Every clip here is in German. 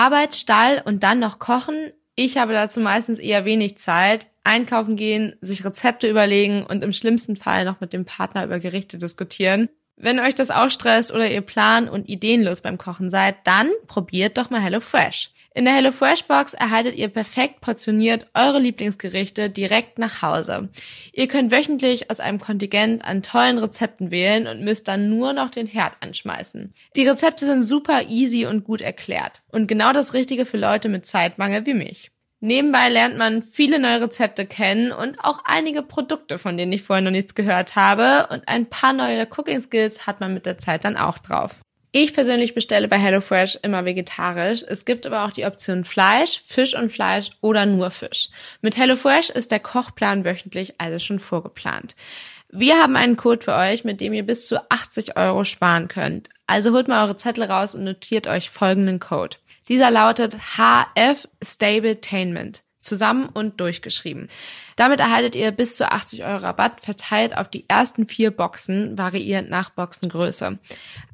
Arbeit, Stall und dann noch kochen. Ich habe dazu meistens eher wenig Zeit. Einkaufen gehen, sich Rezepte überlegen und im schlimmsten Fall noch mit dem Partner über Gerichte diskutieren. Wenn euch das auch stresst oder ihr plan- und ideenlos beim Kochen seid, dann probiert doch mal HelloFresh. In der HelloFresh Box erhaltet ihr perfekt portioniert eure Lieblingsgerichte direkt nach Hause. Ihr könnt wöchentlich aus einem Kontingent an tollen Rezepten wählen und müsst dann nur noch den Herd anschmeißen. Die Rezepte sind super easy und gut erklärt und genau das Richtige für Leute mit Zeitmangel wie mich. Nebenbei lernt man viele neue Rezepte kennen und auch einige Produkte, von denen ich vorher noch nichts gehört habe. Und ein paar neue Cooking Skills hat man mit der Zeit dann auch drauf. Ich persönlich bestelle bei HelloFresh immer vegetarisch. Es gibt aber auch die Option Fleisch, Fisch und Fleisch oder nur Fisch. Mit HelloFresh ist der Kochplan wöchentlich also schon vorgeplant. Wir haben einen Code für euch, mit dem ihr bis zu 80 Euro sparen könnt. Also holt mal eure Zettel raus und notiert euch folgenden Code. Dieser lautet HF Stabletainment. Zusammen und durchgeschrieben. Damit erhaltet ihr bis zu 80 Euro Rabatt verteilt auf die ersten vier Boxen, variierend nach Boxengröße.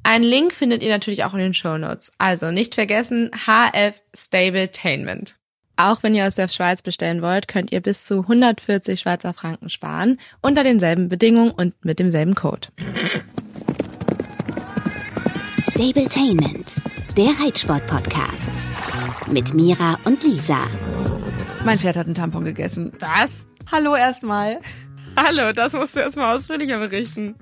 Einen Link findet ihr natürlich auch in den Show Notes. Also nicht vergessen, HF Stabletainment. Auch wenn ihr aus der Schweiz bestellen wollt, könnt ihr bis zu 140 Schweizer Franken sparen, unter denselben Bedingungen und mit demselben Code. Stabletainment, der Reitsport-Podcast. Mit Mira und Lisa. Mein Pferd hat einen Tampon gegessen. Was? Hallo erstmal. Hallo, das musst du erstmal ausführlicher berichten.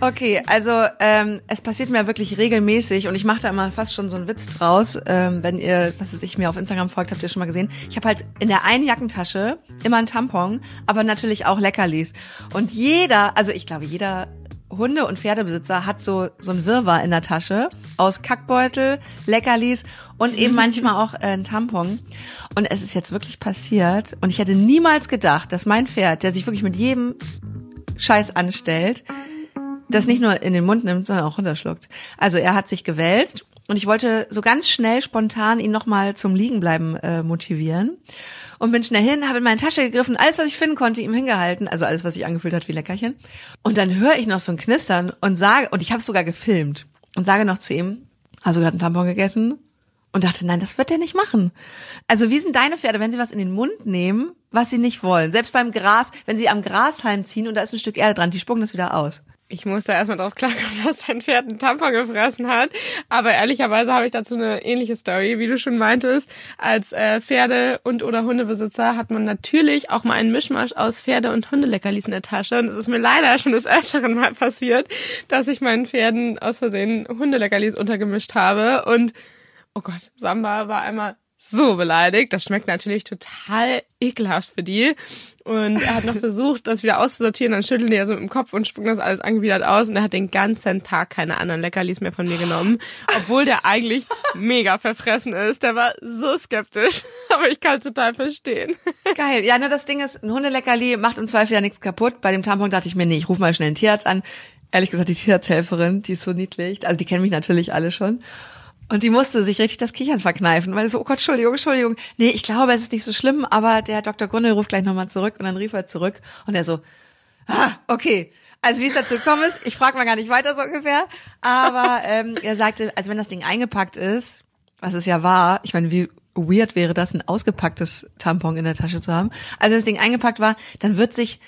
Okay, also ähm, es passiert mir wirklich regelmäßig und ich mache da immer fast schon so einen Witz draus. Ähm, wenn ihr, was ist ich mir auf Instagram folgt, habt ihr schon mal gesehen. Ich habe halt in der einen Jackentasche immer einen Tampon, aber natürlich auch Leckerlis. Und jeder, also ich glaube, jeder Hunde- und Pferdebesitzer hat so, so ein Wirrwarr in der Tasche aus Kackbeutel, Leckerlis und eben manchmal auch äh, ein Tampon. Und es ist jetzt wirklich passiert und ich hätte niemals gedacht, dass mein Pferd, der sich wirklich mit jedem Scheiß anstellt, das nicht nur in den Mund nimmt, sondern auch runterschluckt. Also er hat sich gewälzt und ich wollte so ganz schnell spontan ihn nochmal zum Liegenbleiben äh, motivieren und bin schnell hin, habe in meine Tasche gegriffen, alles, was ich finden konnte, ihm hingehalten, also alles, was sich angefühlt hat wie Leckerchen. Und dann höre ich noch so ein Knistern und sage, und ich habe sogar gefilmt und sage noch zu ihm, du gerade einen Tampon gegessen? Und dachte, nein, das wird er nicht machen. Also wie sind deine Pferde, wenn sie was in den Mund nehmen, was sie nicht wollen? Selbst beim Gras, wenn sie am Grashalm ziehen und da ist ein Stück Erde dran, die spucken das wieder aus. Ich muss da erstmal drauf klarkommen, dass sein Pferd einen Tampon gefressen hat. Aber ehrlicherweise habe ich dazu eine ähnliche Story, wie du schon meintest. Als äh, Pferde- und oder Hundebesitzer hat man natürlich auch mal einen Mischmasch aus Pferde- und Hundeleckerlis in der Tasche. Und es ist mir leider schon des Öfteren mal passiert, dass ich meinen Pferden aus Versehen Hundeleckerlis untergemischt habe. Und, oh Gott, Samba war einmal so beleidigt. Das schmeckt natürlich total ekelhaft für die. Und er hat noch versucht, das wieder auszusortieren, dann schüttelt er so mit dem Kopf und spuckt das alles angewidert aus und er hat den ganzen Tag keine anderen Leckerlis mehr von mir genommen, obwohl der eigentlich mega verfressen ist. Der war so skeptisch, aber ich kann es total verstehen. Geil. Ja, nur das Ding ist, ein Hundeleckerli macht im Zweifel ja nichts kaputt. Bei dem Tampon dachte ich mir, nee, ich rufe mal schnell einen Tierarzt an. Ehrlich gesagt, die Tierarzthelferin, die ist so niedlich. Also die kennen mich natürlich alle schon. Und die musste sich richtig das Kichern verkneifen, weil so, oh Gott, Entschuldigung, Entschuldigung. Nee, ich glaube, es ist nicht so schlimm, aber der Dr. Grundel ruft gleich nochmal zurück und dann rief er zurück und er so, ah, okay. Also wie es dazu gekommen ist, ich frage mal gar nicht weiter so ungefähr, aber ähm, er sagte, also wenn das Ding eingepackt ist, was es ja war, ich meine, wie weird wäre das, ein ausgepacktes Tampon in der Tasche zu haben. Also wenn das Ding eingepackt war, dann wird sich,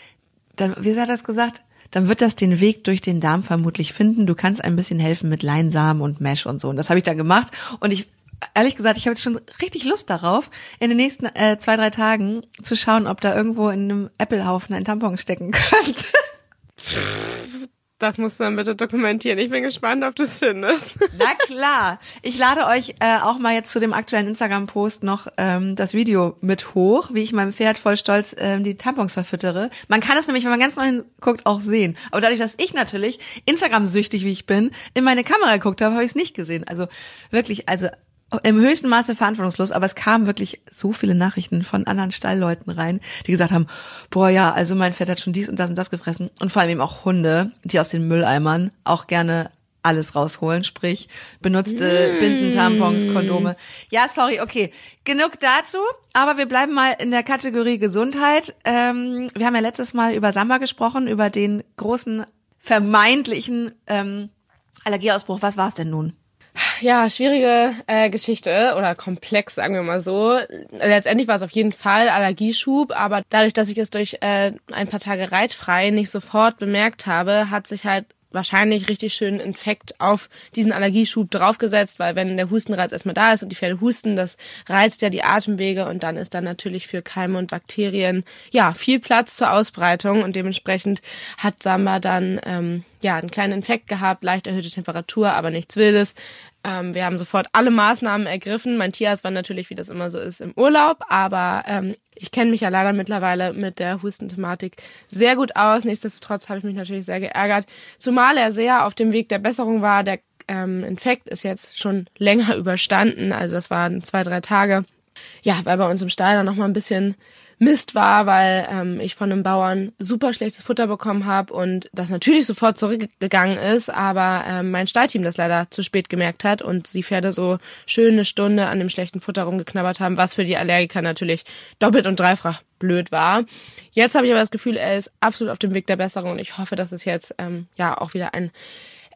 dann, wie hat er das gesagt? Dann wird das den Weg durch den Darm vermutlich finden. Du kannst ein bisschen helfen mit Leinsamen und Mesh und so. Und das habe ich dann gemacht. Und ich, ehrlich gesagt, ich habe jetzt schon richtig Lust darauf, in den nächsten äh, zwei, drei Tagen zu schauen, ob da irgendwo in einem Apple-Haufen ein Tampon stecken könnte. Das musst du dann bitte dokumentieren. Ich bin gespannt, ob du es findest. Na klar. Ich lade euch äh, auch mal jetzt zu dem aktuellen Instagram-Post noch ähm, das Video mit hoch, wie ich meinem Pferd voll stolz ähm, die Tampons verfüttere. Man kann es nämlich, wenn man ganz neu hinguckt, auch sehen. Aber dadurch, dass ich natürlich Instagram-süchtig, wie ich bin, in meine Kamera geguckt habe, habe ich es nicht gesehen. Also wirklich, also im höchsten Maße verantwortungslos, aber es kamen wirklich so viele Nachrichten von anderen Stallleuten rein, die gesagt haben, boah ja, also mein Pferd hat schon dies und das und das gefressen und vor allem eben auch Hunde, die aus den Mülleimern auch gerne alles rausholen, sprich benutzte mm. Binden, Tampons, Kondome. Ja, sorry, okay, genug dazu, aber wir bleiben mal in der Kategorie Gesundheit. Ähm, wir haben ja letztes Mal über Samba gesprochen, über den großen vermeintlichen ähm, Allergieausbruch. Was war es denn nun? Ja, schwierige äh, Geschichte oder komplex, sagen wir mal so. Letztendlich war es auf jeden Fall Allergieschub, aber dadurch, dass ich es durch äh, ein paar Tage reitfrei nicht sofort bemerkt habe, hat sich halt wahrscheinlich richtig schön Infekt auf diesen Allergieschub draufgesetzt, weil wenn der Hustenreiz erstmal da ist und die Pferde husten, das reizt ja die Atemwege und dann ist dann natürlich für Keime und Bakterien ja viel Platz zur Ausbreitung und dementsprechend hat Samba dann ähm, ja einen kleinen Infekt gehabt, leicht erhöhte Temperatur, aber nichts Wildes. Ähm, wir haben sofort alle Maßnahmen ergriffen. Mein Tierarzt war natürlich, wie das immer so ist, im Urlaub, aber ähm, ich kenne mich ja leider mittlerweile mit der Hustenthematik sehr gut aus. Nichtsdestotrotz habe ich mich natürlich sehr geärgert, zumal er sehr auf dem Weg der Besserung war. Der ähm, Infekt ist jetzt schon länger überstanden, also das waren zwei, drei Tage. Ja, weil bei uns im Stall dann noch mal ein bisschen Mist war, weil ähm, ich von einem Bauern super schlechtes Futter bekommen habe und das natürlich sofort zurückgegangen ist, aber ähm, mein Stallteam das leider zu spät gemerkt hat und die Pferde so schön eine Stunde an dem schlechten Futter rumgeknabbert haben, was für die Allergiker natürlich doppelt und dreifach blöd war. Jetzt habe ich aber das Gefühl, er ist absolut auf dem Weg der Besserung und ich hoffe, dass es jetzt ähm, ja auch wieder ein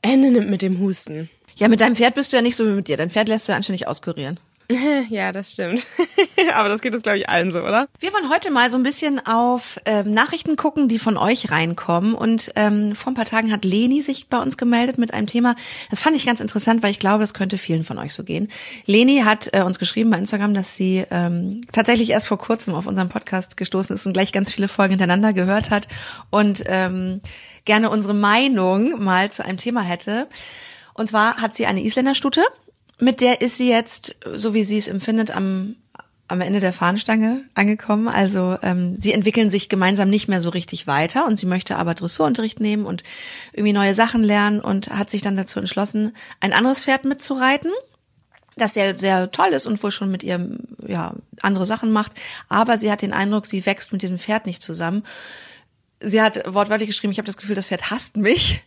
Ende nimmt mit dem Husten. Ja, mit deinem Pferd bist du ja nicht so wie mit dir. Dein Pferd lässt du ja anständig auskurieren. ja, das stimmt. Aber das geht es, glaube ich, allen so, oder? Wir wollen heute mal so ein bisschen auf ähm, Nachrichten gucken, die von euch reinkommen. Und ähm, vor ein paar Tagen hat Leni sich bei uns gemeldet mit einem Thema. Das fand ich ganz interessant, weil ich glaube, das könnte vielen von euch so gehen. Leni hat äh, uns geschrieben bei Instagram, dass sie ähm, tatsächlich erst vor kurzem auf unserem Podcast gestoßen ist und gleich ganz viele Folgen hintereinander gehört hat und ähm, gerne unsere Meinung mal zu einem Thema hätte. Und zwar hat sie eine Isländerstute mit der ist sie jetzt, so wie sie es empfindet, am, am Ende der Fahnenstange angekommen. Also ähm, sie entwickeln sich gemeinsam nicht mehr so richtig weiter und sie möchte aber Dressurunterricht nehmen und irgendwie neue Sachen lernen und hat sich dann dazu entschlossen, ein anderes Pferd mitzureiten das sehr, sehr toll ist und wohl schon mit ihr ja, andere Sachen macht. Aber sie hat den Eindruck, sie wächst mit diesem Pferd nicht zusammen. Sie hat wortwörtlich geschrieben, ich habe das Gefühl, das Pferd hasst mich.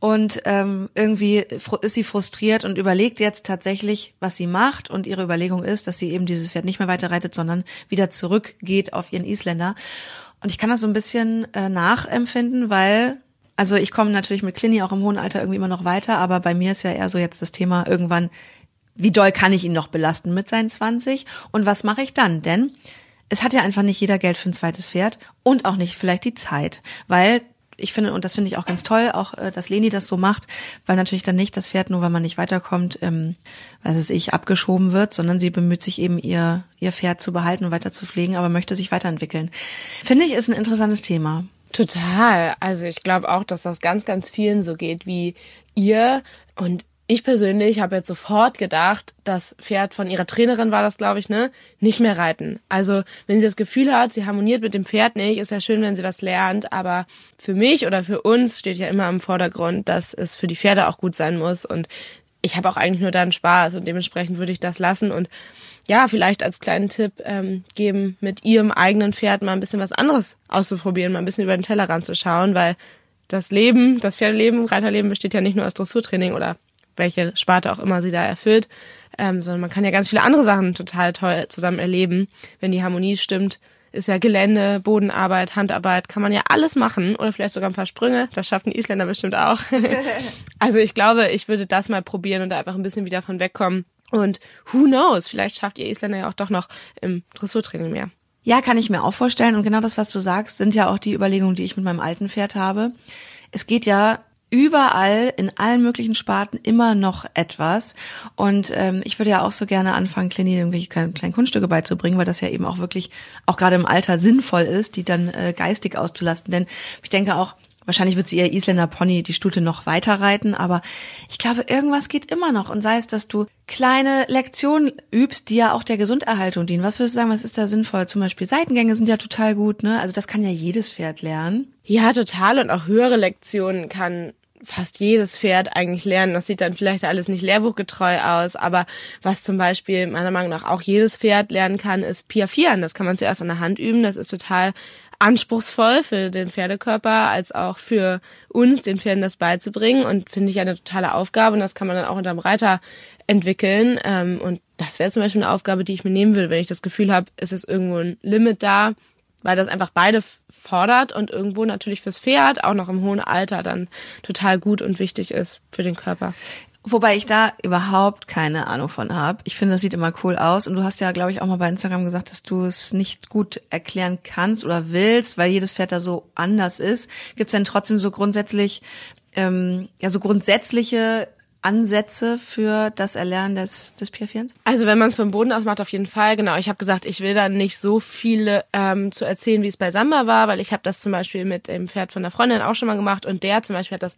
Und ähm, irgendwie ist sie frustriert und überlegt jetzt tatsächlich, was sie macht. Und ihre Überlegung ist, dass sie eben dieses Pferd nicht mehr weiterreitet, sondern wieder zurückgeht auf ihren Isländer. Und ich kann das so ein bisschen äh, nachempfinden, weil also ich komme natürlich mit Clini auch im hohen Alter irgendwie immer noch weiter, aber bei mir ist ja eher so jetzt das Thema irgendwann, wie doll kann ich ihn noch belasten mit seinen 20 und was mache ich dann? Denn es hat ja einfach nicht jeder Geld für ein zweites Pferd und auch nicht vielleicht die Zeit, weil ich finde, und das finde ich auch ganz toll, auch äh, dass Leni das so macht, weil natürlich dann nicht das Pferd, nur weil man nicht weiterkommt, ähm, was es ich, abgeschoben wird, sondern sie bemüht sich eben ihr, ihr Pferd zu behalten und weiter zu pflegen, aber möchte sich weiterentwickeln. Finde ich, ist ein interessantes Thema. Total. Also ich glaube auch, dass das ganz, ganz vielen so geht wie ihr. Und ich persönlich habe jetzt sofort gedacht, das Pferd von ihrer Trainerin war das, glaube ich, ne, nicht mehr reiten. Also wenn sie das Gefühl hat, sie harmoniert mit dem Pferd nicht, ist ja schön, wenn sie was lernt. Aber für mich oder für uns steht ja immer im Vordergrund, dass es für die Pferde auch gut sein muss. Und ich habe auch eigentlich nur dann Spaß und dementsprechend würde ich das lassen und ja, vielleicht als kleinen Tipp ähm, geben, mit ihrem eigenen Pferd mal ein bisschen was anderes auszuprobieren, mal ein bisschen über den Teller ranzuschauen, weil das Leben, das Pferdeleben, Reiterleben besteht ja nicht nur aus Dressurtraining oder welche Sparte auch immer sie da erfüllt, ähm, sondern man kann ja ganz viele andere Sachen total toll zusammen erleben. Wenn die Harmonie stimmt, ist ja Gelände, Bodenarbeit, Handarbeit, kann man ja alles machen oder vielleicht sogar ein paar Sprünge. Das schaffen die Isländer bestimmt auch. also ich glaube, ich würde das mal probieren und da einfach ein bisschen wieder von wegkommen. Und who knows, vielleicht schafft ihr Isländer ja auch doch noch im Dressurtraining mehr. Ja, kann ich mir auch vorstellen. Und genau das, was du sagst, sind ja auch die Überlegungen, die ich mit meinem alten Pferd habe. Es geht ja überall in allen möglichen Sparten immer noch etwas. Und ähm, ich würde ja auch so gerne anfangen, Clini irgendwelche kleinen Kunststücke beizubringen, weil das ja eben auch wirklich auch gerade im Alter sinnvoll ist, die dann äh, geistig auszulasten. Denn ich denke auch, Wahrscheinlich wird sie ihr Isländer Pony die Stute noch weiter reiten, aber ich glaube, irgendwas geht immer noch. Und sei es, dass du kleine Lektionen übst, die ja auch der Gesunderhaltung dienen. Was würdest du sagen, was ist da sinnvoll? Zum Beispiel Seitengänge sind ja total gut, ne? Also das kann ja jedes Pferd lernen. Ja, total. Und auch höhere Lektionen kann fast jedes Pferd eigentlich lernen. Das sieht dann vielleicht alles nicht lehrbuchgetreu aus, aber was zum Beispiel meiner Meinung nach auch jedes Pferd lernen kann, ist Piafieren. Das kann man zuerst an der Hand üben. Das ist total anspruchsvoll für den Pferdekörper als auch für uns, den Pferden das beizubringen und finde ich eine totale Aufgabe und das kann man dann auch unterm Reiter entwickeln ähm, und das wäre zum Beispiel eine Aufgabe, die ich mir nehmen würde, wenn ich das Gefühl habe, es ist irgendwo ein Limit da, weil das einfach beide fordert und irgendwo natürlich fürs Pferd auch noch im hohen Alter dann total gut und wichtig ist für den Körper. Wobei ich da überhaupt keine Ahnung von habe. Ich finde, das sieht immer cool aus. Und du hast ja, glaube ich, auch mal bei Instagram gesagt, dass du es nicht gut erklären kannst oder willst, weil jedes Pferd da so anders ist. Gibt es denn trotzdem so grundsätzlich, ähm, ja, so grundsätzliche Ansätze für das Erlernen des, des Piafierens? Also wenn man es vom Boden aus macht, auf jeden Fall. Genau, ich habe gesagt, ich will da nicht so viele ähm, zu erzählen, wie es bei Samba war, weil ich habe das zum Beispiel mit dem Pferd von der Freundin auch schon mal gemacht und der zum Beispiel hat das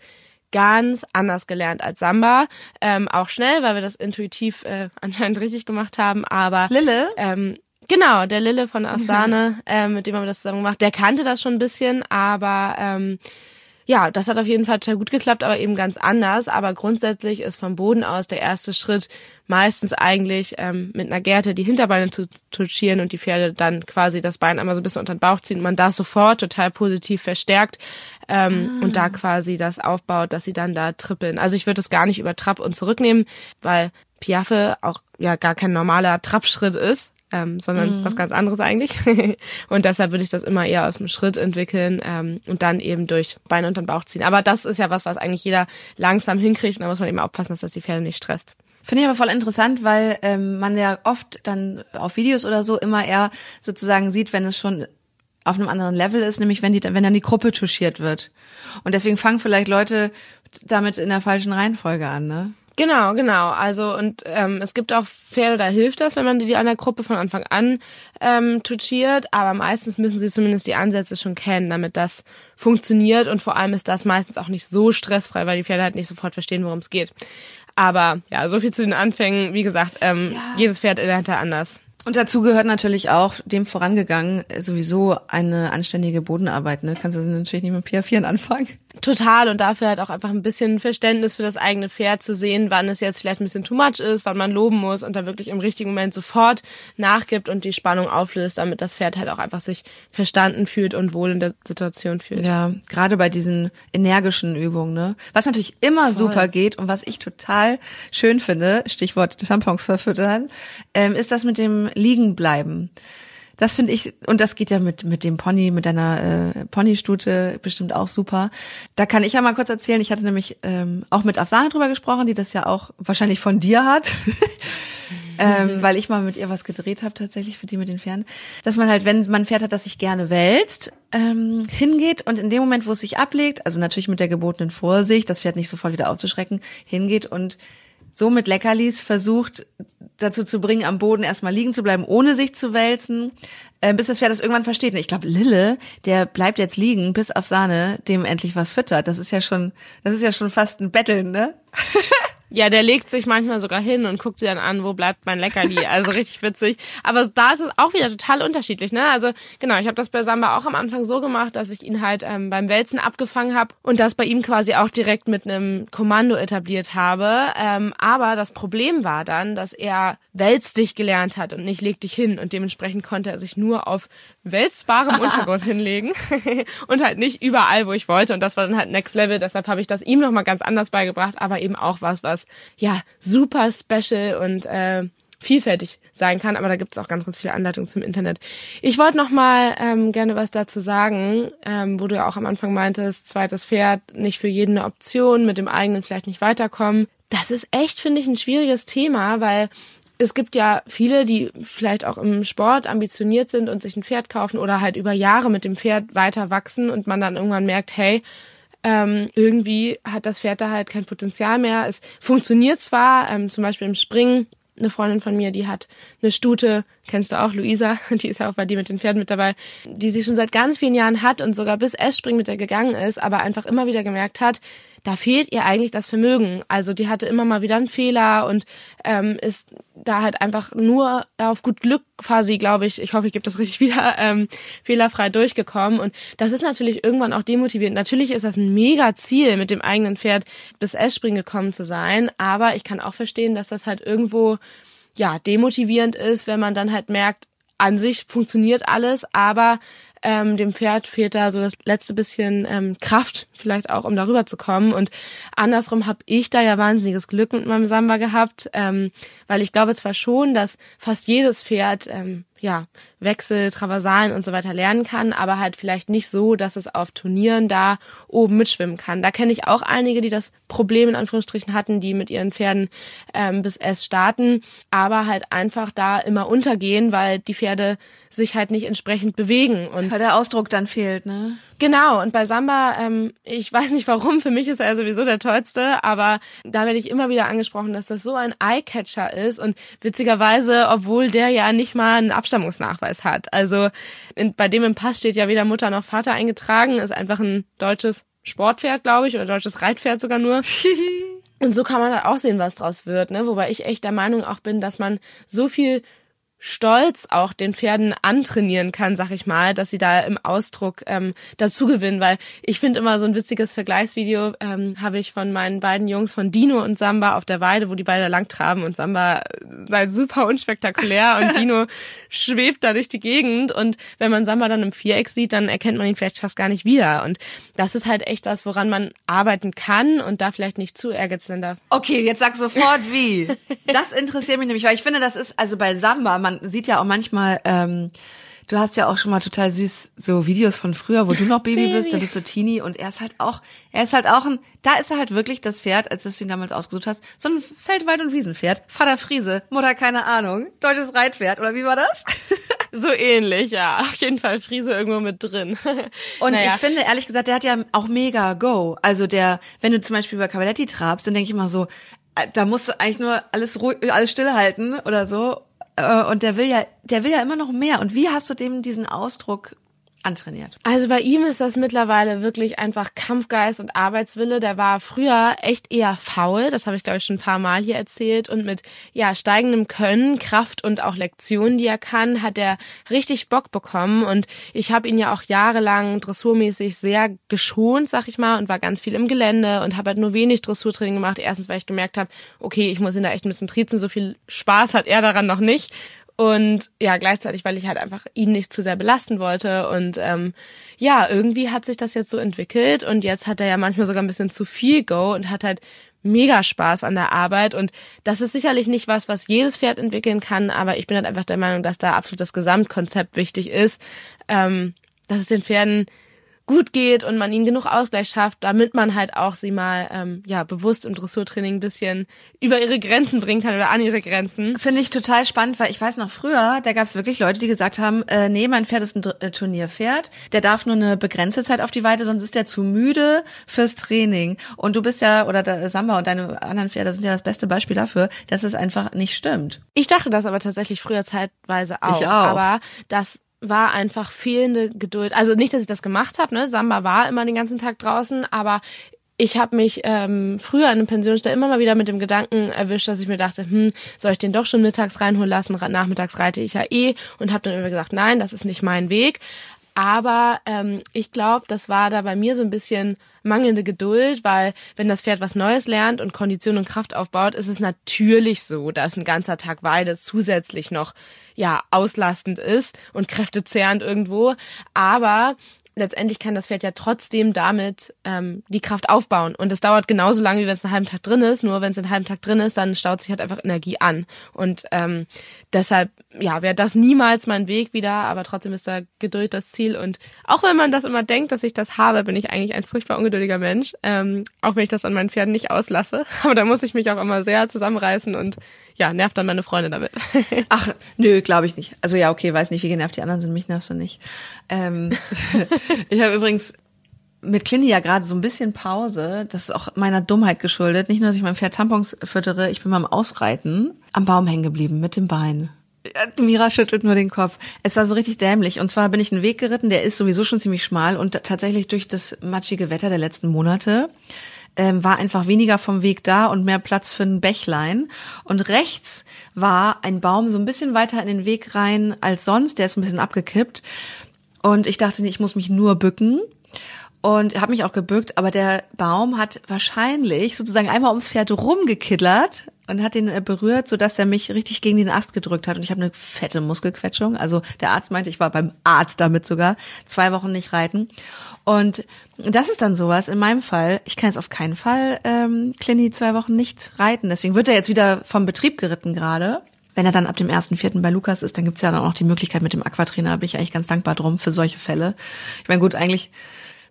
ganz anders gelernt als Samba. Ähm, auch schnell, weil wir das intuitiv äh, anscheinend richtig gemacht haben. Aber Lille? Ähm, genau, der Lille von Afsane, äh, mit dem haben wir das zusammen gemacht. Der kannte das schon ein bisschen, aber ähm, ja, das hat auf jeden Fall total gut geklappt, aber eben ganz anders. Aber grundsätzlich ist vom Boden aus der erste Schritt meistens eigentlich ähm, mit einer Gerte die Hinterbeine zu touchieren und die Pferde dann quasi das Bein einmal so ein bisschen unter den Bauch ziehen und man das sofort total positiv verstärkt ähm, ah. und da quasi das aufbaut, dass sie dann da trippeln. Also ich würde es gar nicht über Trab und zurücknehmen, weil Piaffe auch ja gar kein normaler Trabschritt ist, ähm, sondern mhm. was ganz anderes eigentlich. und deshalb würde ich das immer eher aus dem Schritt entwickeln ähm, und dann eben durch Beine unter den Bauch ziehen. Aber das ist ja was, was eigentlich jeder langsam hinkriegt und da muss man eben aufpassen, dass das die Pferde nicht stresst. Finde ich aber voll interessant, weil ähm, man ja oft dann auf Videos oder so immer eher sozusagen sieht, wenn es schon auf einem anderen Level ist, nämlich wenn die wenn dann die Gruppe touchiert wird. Und deswegen fangen vielleicht Leute damit in der falschen Reihenfolge an, ne? Genau, genau. Also und ähm, es gibt auch Pferde, da hilft das, wenn man die an der Gruppe von Anfang an ähm, tuchiert, aber meistens müssen sie zumindest die Ansätze schon kennen, damit das funktioniert und vor allem ist das meistens auch nicht so stressfrei, weil die Pferde halt nicht sofort verstehen, worum es geht. Aber ja, so viel zu den Anfängen. Wie gesagt, ähm, ja. jedes Pferd lernt da anders. Und dazu gehört natürlich auch dem vorangegangen sowieso eine anständige Bodenarbeit. Ne? Kannst du natürlich nicht mit Piafieren anfangen. Total und dafür halt auch einfach ein bisschen Verständnis für das eigene Pferd zu sehen, wann es jetzt vielleicht ein bisschen too much ist, wann man loben muss und da wirklich im richtigen Moment sofort nachgibt und die Spannung auflöst, damit das Pferd halt auch einfach sich verstanden fühlt und wohl in der Situation fühlt. Ja, gerade bei diesen energischen Übungen, ne? Was natürlich immer Voll. super geht und was ich total schön finde, Stichwort Tampons verfüttern, ähm, ist das mit dem Liegenbleiben. Das finde ich, und das geht ja mit, mit dem Pony, mit deiner äh, Ponystute bestimmt auch super. Da kann ich ja mal kurz erzählen, ich hatte nämlich ähm, auch mit Afsane drüber gesprochen, die das ja auch wahrscheinlich von dir hat. ähm, weil ich mal mit ihr was gedreht habe, tatsächlich für die mit den Pferden. Dass man halt, wenn man ein Pferd hat, das sich gerne wälzt, ähm, hingeht und in dem Moment, wo es sich ablegt, also natürlich mit der gebotenen Vorsicht, das Pferd nicht sofort wieder aufzuschrecken, hingeht und so mit Leckerlis versucht dazu zu bringen, am Boden erstmal liegen zu bleiben, ohne sich zu wälzen, äh, bis das Pferd das irgendwann versteht. Ich glaube, Lille, der bleibt jetzt liegen, bis auf Sahne dem endlich was füttert. Das ist ja schon, das ist ja schon fast ein Betteln, ne? Ja, der legt sich manchmal sogar hin und guckt sie dann an, wo bleibt mein Leckerli. Also richtig witzig. Aber da ist es auch wieder total unterschiedlich. Ne? Also genau, ich habe das bei Samba auch am Anfang so gemacht, dass ich ihn halt ähm, beim Wälzen abgefangen habe und das bei ihm quasi auch direkt mit einem Kommando etabliert habe. Ähm, aber das Problem war dann, dass er wälz dich gelernt hat und nicht leg dich hin. Und dementsprechend konnte er sich nur auf wälzbarem Untergrund hinlegen und halt nicht überall, wo ich wollte. Und das war dann halt Next Level. Deshalb habe ich das ihm nochmal ganz anders beigebracht, aber eben auch was, was ja super special und äh, vielfältig sein kann, aber da gibt es auch ganz, ganz viele Anleitungen zum Internet. Ich wollte noch mal ähm, gerne was dazu sagen, ähm, wo du ja auch am Anfang meintest, zweites Pferd nicht für jeden eine Option, mit dem eigenen vielleicht nicht weiterkommen. Das ist echt, finde ich, ein schwieriges Thema, weil es gibt ja viele, die vielleicht auch im Sport ambitioniert sind und sich ein Pferd kaufen oder halt über Jahre mit dem Pferd weiter wachsen und man dann irgendwann merkt, hey, ähm, irgendwie hat das Pferd da halt kein Potenzial mehr. Es funktioniert zwar, ähm, zum Beispiel im Springen, eine Freundin von mir, die hat eine Stute, kennst du auch, Luisa, die ist ja auch bei dir mit den Pferden mit dabei, die sie schon seit ganz vielen Jahren hat und sogar bis S-Springen mit der gegangen ist, aber einfach immer wieder gemerkt hat, da fehlt ihr eigentlich das Vermögen. Also die hatte immer mal wieder einen Fehler und ähm, ist da halt einfach nur auf gut Glück quasi, glaube ich, ich hoffe, ich gebe das richtig wieder, ähm, fehlerfrei durchgekommen. Und das ist natürlich irgendwann auch demotivierend. Natürlich ist das ein mega Ziel, mit dem eigenen Pferd bis S-Springen gekommen zu sein, aber ich kann auch verstehen, dass das halt irgendwo ja demotivierend ist, wenn man dann halt merkt, an sich funktioniert alles, aber Ähm, dem Pferd fehlt da so das letzte bisschen ähm, Kraft, vielleicht auch, um darüber zu kommen. Und andersrum habe ich da ja wahnsinniges Glück mit meinem Samba gehabt, ähm, weil ich glaube zwar schon, dass fast jedes Pferd ähm, ja, Wechsel, Traversalen und so weiter lernen kann, aber halt vielleicht nicht so, dass es auf Turnieren da oben mitschwimmen kann. Da kenne ich auch einige, die das Problem in Anführungsstrichen hatten, die mit ihren Pferden ähm, bis S starten, aber halt einfach da immer untergehen, weil die Pferde sich halt nicht entsprechend bewegen und weil der Ausdruck dann fehlt, ne? Genau, und bei Samba, ähm, ich weiß nicht warum, für mich ist er sowieso der tollste, aber da werde ich immer wieder angesprochen, dass das so ein Eyecatcher ist und witzigerweise, obwohl der ja nicht mal einen Abstammungsnachweis hat. Also in, bei dem im Pass steht ja weder Mutter noch Vater eingetragen, ist einfach ein deutsches Sportpferd, glaube ich, oder deutsches Reitpferd sogar nur. Und so kann man halt auch sehen, was draus wird, ne? Wobei ich echt der Meinung auch bin, dass man so viel Stolz auch den Pferden antrainieren kann, sag ich mal, dass sie da im Ausdruck ähm, dazu gewinnen, weil ich finde immer so ein witziges Vergleichsvideo ähm, habe ich von meinen beiden Jungs von Dino und Samba auf der Weide, wo die beide lang traben und Samba sei super unspektakulär und Dino schwebt da durch die Gegend und wenn man Samba dann im Viereck sieht, dann erkennt man ihn vielleicht fast gar nicht wieder und das ist halt echt was, woran man arbeiten kann und da vielleicht nicht zu ehrgeizig darf. Okay, jetzt sag sofort wie. Das interessiert mich nämlich, weil ich finde, das ist also bei Samba, man sieht ja auch manchmal, ähm, du hast ja auch schon mal total süß so Videos von früher, wo du noch Baby, Baby. bist, da bist du Teenie und er ist halt auch, er ist halt auch ein, da ist er halt wirklich das Pferd, als du ihn damals ausgesucht hast, so ein Feldwald- und Wiesenpferd, Vater Friese, Mutter keine Ahnung, deutsches Reitpferd oder wie war das? So ähnlich, ja. Auf jeden Fall Friese irgendwo mit drin. Und naja. ich finde, ehrlich gesagt, der hat ja auch mega Go. Also der, wenn du zum Beispiel über Cavaletti trabst, dann denke ich immer so, äh, da musst du eigentlich nur alles ruhig, alles stillhalten oder so. Äh, und der will ja, der will ja immer noch mehr. Und wie hast du dem diesen Ausdruck antrainiert? Also bei ihm ist das mittlerweile wirklich einfach Kampfgeist und Arbeitswille. Der war früher echt eher faul, das habe ich glaube ich schon ein paar Mal hier erzählt und mit ja steigendem Können, Kraft und auch Lektionen, die er kann, hat er richtig Bock bekommen und ich habe ihn ja auch jahrelang dressurmäßig sehr geschont, sag ich mal, und war ganz viel im Gelände und habe halt nur wenig Dressurtraining gemacht. Erstens, weil ich gemerkt habe, okay, ich muss ihn da echt ein bisschen triezen, so viel Spaß hat er daran noch nicht und ja, gleichzeitig, weil ich halt einfach ihn nicht zu sehr belasten wollte. Und ähm, ja, irgendwie hat sich das jetzt so entwickelt und jetzt hat er ja manchmal sogar ein bisschen zu viel Go und hat halt mega Spaß an der Arbeit. Und das ist sicherlich nicht was, was jedes Pferd entwickeln kann, aber ich bin halt einfach der Meinung, dass da absolut das Gesamtkonzept wichtig ist, ähm, dass es den Pferden gut geht und man ihnen genug Ausgleich schafft, damit man halt auch sie mal ähm, ja bewusst im Dressurtraining ein bisschen über ihre Grenzen bringen kann oder an ihre Grenzen. Finde ich total spannend, weil ich weiß noch früher, da gab es wirklich Leute, die gesagt haben, äh, nee, mein Pferd ist ein äh, Turnierpferd, der darf nur eine begrenzte Zeit auf die Weide, sonst ist der zu müde fürs Training. Und du bist ja, oder der Samba und deine anderen Pferde sind ja das beste Beispiel dafür, dass es einfach nicht stimmt. Ich dachte das aber tatsächlich früher zeitweise auch. Ich auch. Aber das war einfach fehlende Geduld. Also nicht, dass ich das gemacht habe, ne? Samba war immer den ganzen Tag draußen, aber ich habe mich ähm, früher in einem Pensionsstall immer mal wieder mit dem Gedanken erwischt, dass ich mir dachte, hm, soll ich den doch schon mittags reinholen lassen? Nachmittags reite ich ja eh und habe dann immer gesagt, nein, das ist nicht mein Weg. Aber ähm, ich glaube, das war da bei mir so ein bisschen mangelnde Geduld, weil wenn das Pferd was Neues lernt und Kondition und Kraft aufbaut, ist es natürlich so, dass ein ganzer Tag Weide zusätzlich noch ja auslastend ist und kräftezehrend irgendwo. Aber letztendlich kann das Pferd ja trotzdem damit ähm, die Kraft aufbauen. Und es dauert genauso lange, wie wenn es einen halben Tag drin ist. Nur wenn es einen halben Tag drin ist, dann staut sich halt einfach Energie an. Und ähm, deshalb, ja, wäre das niemals mein Weg wieder, aber trotzdem ist da Geduld das Ziel. Und auch wenn man das immer denkt, dass ich das habe, bin ich eigentlich ein furchtbar ungeduldiger Mensch. Ähm, auch wenn ich das an meinen Pferden nicht auslasse. Aber da muss ich mich auch immer sehr zusammenreißen und ja, nervt dann meine Freunde damit. Ach, nö, glaube ich nicht. Also ja, okay, weiß nicht, wie genervt die anderen sind, mich nervst du nicht. Ähm, ich habe übrigens mit Clini ja gerade so ein bisschen Pause. Das ist auch meiner Dummheit geschuldet. Nicht nur, dass ich mein Pferd Tampons füttere, ich bin beim Ausreiten am Baum hängen geblieben mit dem Bein. Mira schüttelt nur den Kopf. Es war so richtig dämlich. Und zwar bin ich einen Weg geritten, der ist sowieso schon ziemlich schmal und tatsächlich durch das matschige Wetter der letzten Monate ähm, war einfach weniger vom Weg da und mehr Platz für ein Bächlein. Und rechts war ein Baum so ein bisschen weiter in den Weg rein als sonst. Der ist ein bisschen abgekippt. Und ich dachte, ich muss mich nur bücken und habe mich auch gebückt, aber der Baum hat wahrscheinlich sozusagen einmal ums Pferd rumgekittert und hat den äh, berührt, so dass er mich richtig gegen den Ast gedrückt hat und ich habe eine fette Muskelquetschung. Also der Arzt meinte, ich war beim Arzt damit sogar zwei Wochen nicht reiten. Und das ist dann sowas. In meinem Fall, ich kann jetzt auf keinen Fall ähm, Clini zwei Wochen nicht reiten. Deswegen wird er jetzt wieder vom Betrieb geritten gerade. Wenn er dann ab dem 1.4. bei Lukas ist, dann gibt's ja dann auch noch die Möglichkeit mit dem Aquatrainer. Bin ich eigentlich ganz dankbar drum für solche Fälle. Ich meine, gut, eigentlich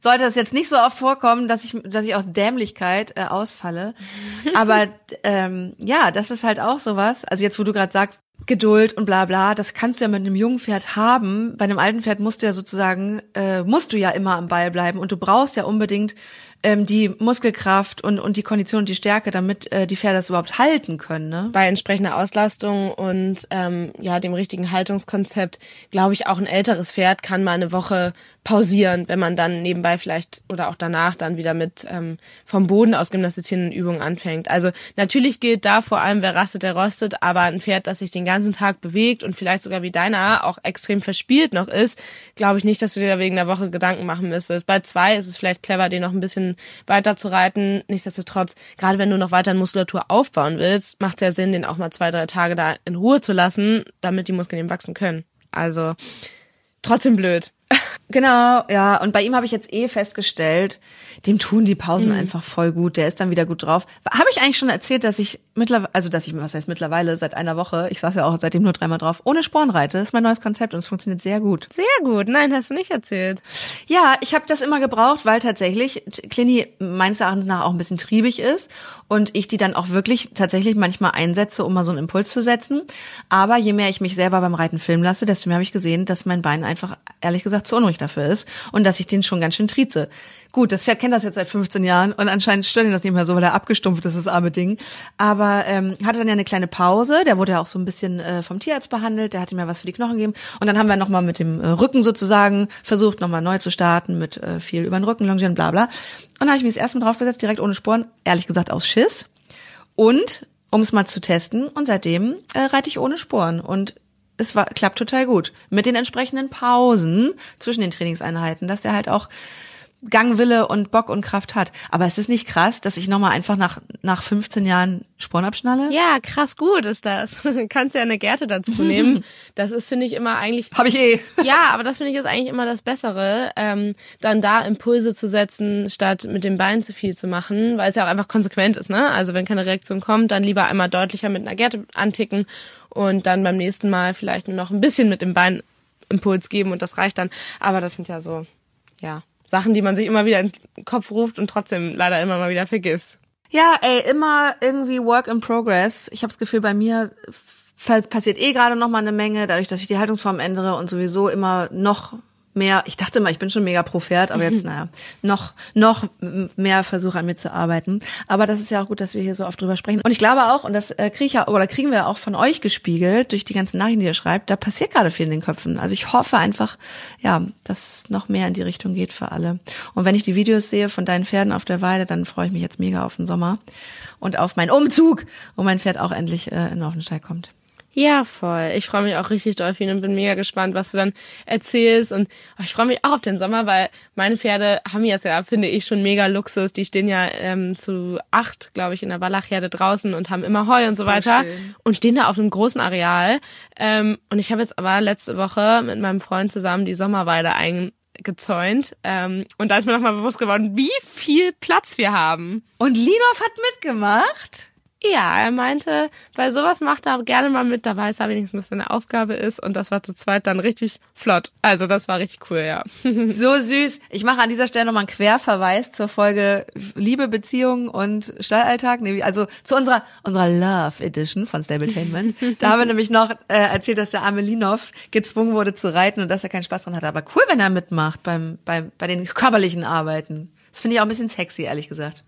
sollte es jetzt nicht so oft vorkommen, dass ich, dass ich aus Dämlichkeit äh, ausfalle. Aber ähm, ja, das ist halt auch sowas. Also jetzt, wo du gerade sagst, Geduld und bla bla, das kannst du ja mit einem jungen Pferd haben. Bei einem alten Pferd musst du ja sozusagen, äh, musst du ja immer am Ball bleiben und du brauchst ja unbedingt ähm, die Muskelkraft und, und die Kondition und die Stärke, damit äh, die Pferde das überhaupt halten können. Ne? Bei entsprechender Auslastung und ähm, ja dem richtigen Haltungskonzept, glaube ich, auch ein älteres Pferd kann mal eine Woche pausieren, wenn man dann nebenbei vielleicht oder auch danach dann wieder mit ähm, vom Boden aus gymnastizierenden Übungen anfängt. Also natürlich gilt da vor allem, wer rastet, der rostet, aber ein Pferd, das sich den ganzen Tag bewegt und vielleicht sogar wie deiner auch extrem verspielt noch ist, glaube ich nicht, dass du dir da wegen der Woche Gedanken machen müsstest. Bei zwei ist es vielleicht clever, den noch ein bisschen weiter zu reiten. Nichtsdestotrotz, gerade wenn du noch weiter Muskulatur aufbauen willst, macht es ja Sinn, den auch mal zwei, drei Tage da in Ruhe zu lassen, damit die Muskeln eben wachsen können. Also trotzdem blöd. Genau, ja. Und bei ihm habe ich jetzt eh festgestellt, dem tun die Pausen mhm. einfach voll gut. Der ist dann wieder gut drauf. Habe ich eigentlich schon erzählt, dass ich mittlerweile, also dass ich, was heißt mittlerweile, seit einer Woche, ich saß ja auch seitdem nur dreimal drauf, ohne Sporen reite. Das ist mein neues Konzept und es funktioniert sehr gut. Sehr gut. Nein, hast du nicht erzählt. Ja, ich habe das immer gebraucht, weil tatsächlich Clini meines Erachtens nach auch ein bisschen triebig ist und ich die dann auch wirklich tatsächlich manchmal einsetze, um mal so einen Impuls zu setzen. Aber je mehr ich mich selber beim Reiten filmen lasse, desto mehr habe ich gesehen, dass mein Bein einfach, ehrlich gesagt, zu unruhig dafür ist und dass ich den schon ganz schön trieze. Gut, das Pferd kennt das jetzt seit 15 Jahren und anscheinend stört ihn das nicht mehr so, weil er abgestumpft ist, das arme Ding. Aber ähm, hatte dann ja eine kleine Pause, der wurde ja auch so ein bisschen äh, vom Tierarzt behandelt, der hat ihm ja was für die Knochen gegeben. Und dann haben wir nochmal mit dem äh, Rücken sozusagen versucht, nochmal neu zu starten, mit äh, viel über den Rücken longieren, bla bla. Und dann habe ich mich das erste Mal draufgesetzt, direkt ohne Sporen, ehrlich gesagt aus Schiss. Und um es mal zu testen, und seitdem äh, reite ich ohne Sporen. Und es war, klappt total gut. Mit den entsprechenden Pausen zwischen den Trainingseinheiten, dass der halt auch Gangwille und Bock und Kraft hat. Aber es ist nicht krass, dass ich nochmal einfach nach, nach 15 Jahren Sporen abschnalle? Ja, krass gut ist das. Kannst ja eine Gerte dazu nehmen. Das ist, finde ich, immer eigentlich. Hab ich eh. Ja, aber das finde ich ist eigentlich immer das Bessere, ähm, dann da Impulse zu setzen, statt mit dem Bein zu viel zu machen, weil es ja auch einfach konsequent ist, ne? Also wenn keine Reaktion kommt, dann lieber einmal deutlicher mit einer Gerte anticken und dann beim nächsten Mal vielleicht nur noch ein bisschen mit dem Bein Impuls geben und das reicht dann. Aber das sind ja so, ja, Sachen, die man sich immer wieder ins Kopf ruft und trotzdem leider immer mal wieder vergisst. Ja, ey, immer irgendwie Work in Progress. Ich habe das Gefühl, bei mir passiert eh gerade noch mal eine Menge, dadurch, dass ich die Haltungsform ändere und sowieso immer noch mehr, ich dachte mal, ich bin schon mega pro Pferd, aber jetzt, naja, noch, noch mehr versuche an mir zu arbeiten. Aber das ist ja auch gut, dass wir hier so oft drüber sprechen. Und ich glaube auch, und das äh, kriege ich ja, oder kriegen wir auch von euch gespiegelt, durch die ganzen Nachrichten, die ihr schreibt, da passiert gerade viel in den Köpfen. Also ich hoffe einfach, ja, dass es noch mehr in die Richtung geht für alle. Und wenn ich die Videos sehe von deinen Pferden auf der Weide, dann freue ich mich jetzt mega auf den Sommer und auf meinen Umzug, wo mein Pferd auch endlich äh, in den Offenstall kommt. Ja, voll. Ich freue mich auch richtig doll und bin mega gespannt, was du dann erzählst. Und oh, ich freue mich auch auf den Sommer, weil meine Pferde haben jetzt ja, finde ich, schon mega Luxus. Die stehen ja ähm, zu acht, glaube ich, in der Wallachherde draußen und haben immer Heu und so, so weiter. Schön. Und stehen da auf einem großen Areal. Ähm, und ich habe jetzt aber letzte Woche mit meinem Freund zusammen die Sommerweide eingezäunt. Ähm, und da ist mir nochmal bewusst geworden, wie viel Platz wir haben. Und Linov hat mitgemacht? Ja, er meinte, bei sowas macht er gerne mal mit, da weiß er wenigstens, was seine Aufgabe ist und das war zu zweit dann richtig flott. Also das war richtig cool, ja. So süß. Ich mache an dieser Stelle nochmal einen Querverweis zur Folge Liebe, Beziehungen und Stallalltag, also zu unserer unserer Love Edition von Stabletainment. da haben wir nämlich noch äh, erzählt, dass der arme Linov gezwungen wurde zu reiten und dass er keinen Spaß dran hatte. Aber cool, wenn er mitmacht beim, beim, bei den körperlichen Arbeiten. Das finde ich auch ein bisschen sexy, ehrlich gesagt.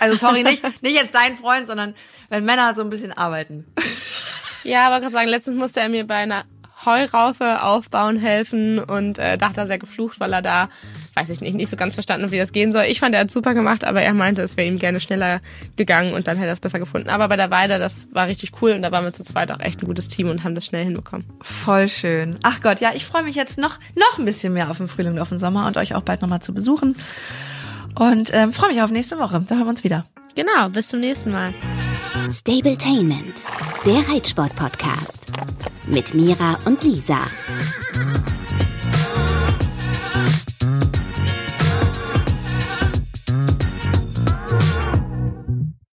Also sorry, nicht, nicht jetzt dein Freund, sondern wenn Männer so ein bisschen arbeiten. Ja, aber ich kann sagen, letztens musste er mir bei einer Heuraufe aufbauen helfen und äh, dachte er sehr geflucht, weil er da, weiß ich nicht, nicht so ganz verstanden, wie das gehen soll. Ich fand, er hat super gemacht, aber er meinte, es wäre ihm gerne schneller gegangen und dann hätte er es besser gefunden. Aber bei der Weide, das war richtig cool und da waren wir zu zweit auch echt ein gutes Team und haben das schnell hinbekommen. Voll schön. Ach Gott, ja, ich freue mich jetzt noch, noch ein bisschen mehr auf den Frühling und auf den Sommer und euch auch bald nochmal zu besuchen. Und ähm, freue mich auf nächste Woche. Da hören wir uns wieder. Genau, bis zum nächsten Mal. Stabletainment, der Reitsport-Podcast mit Mira und Lisa.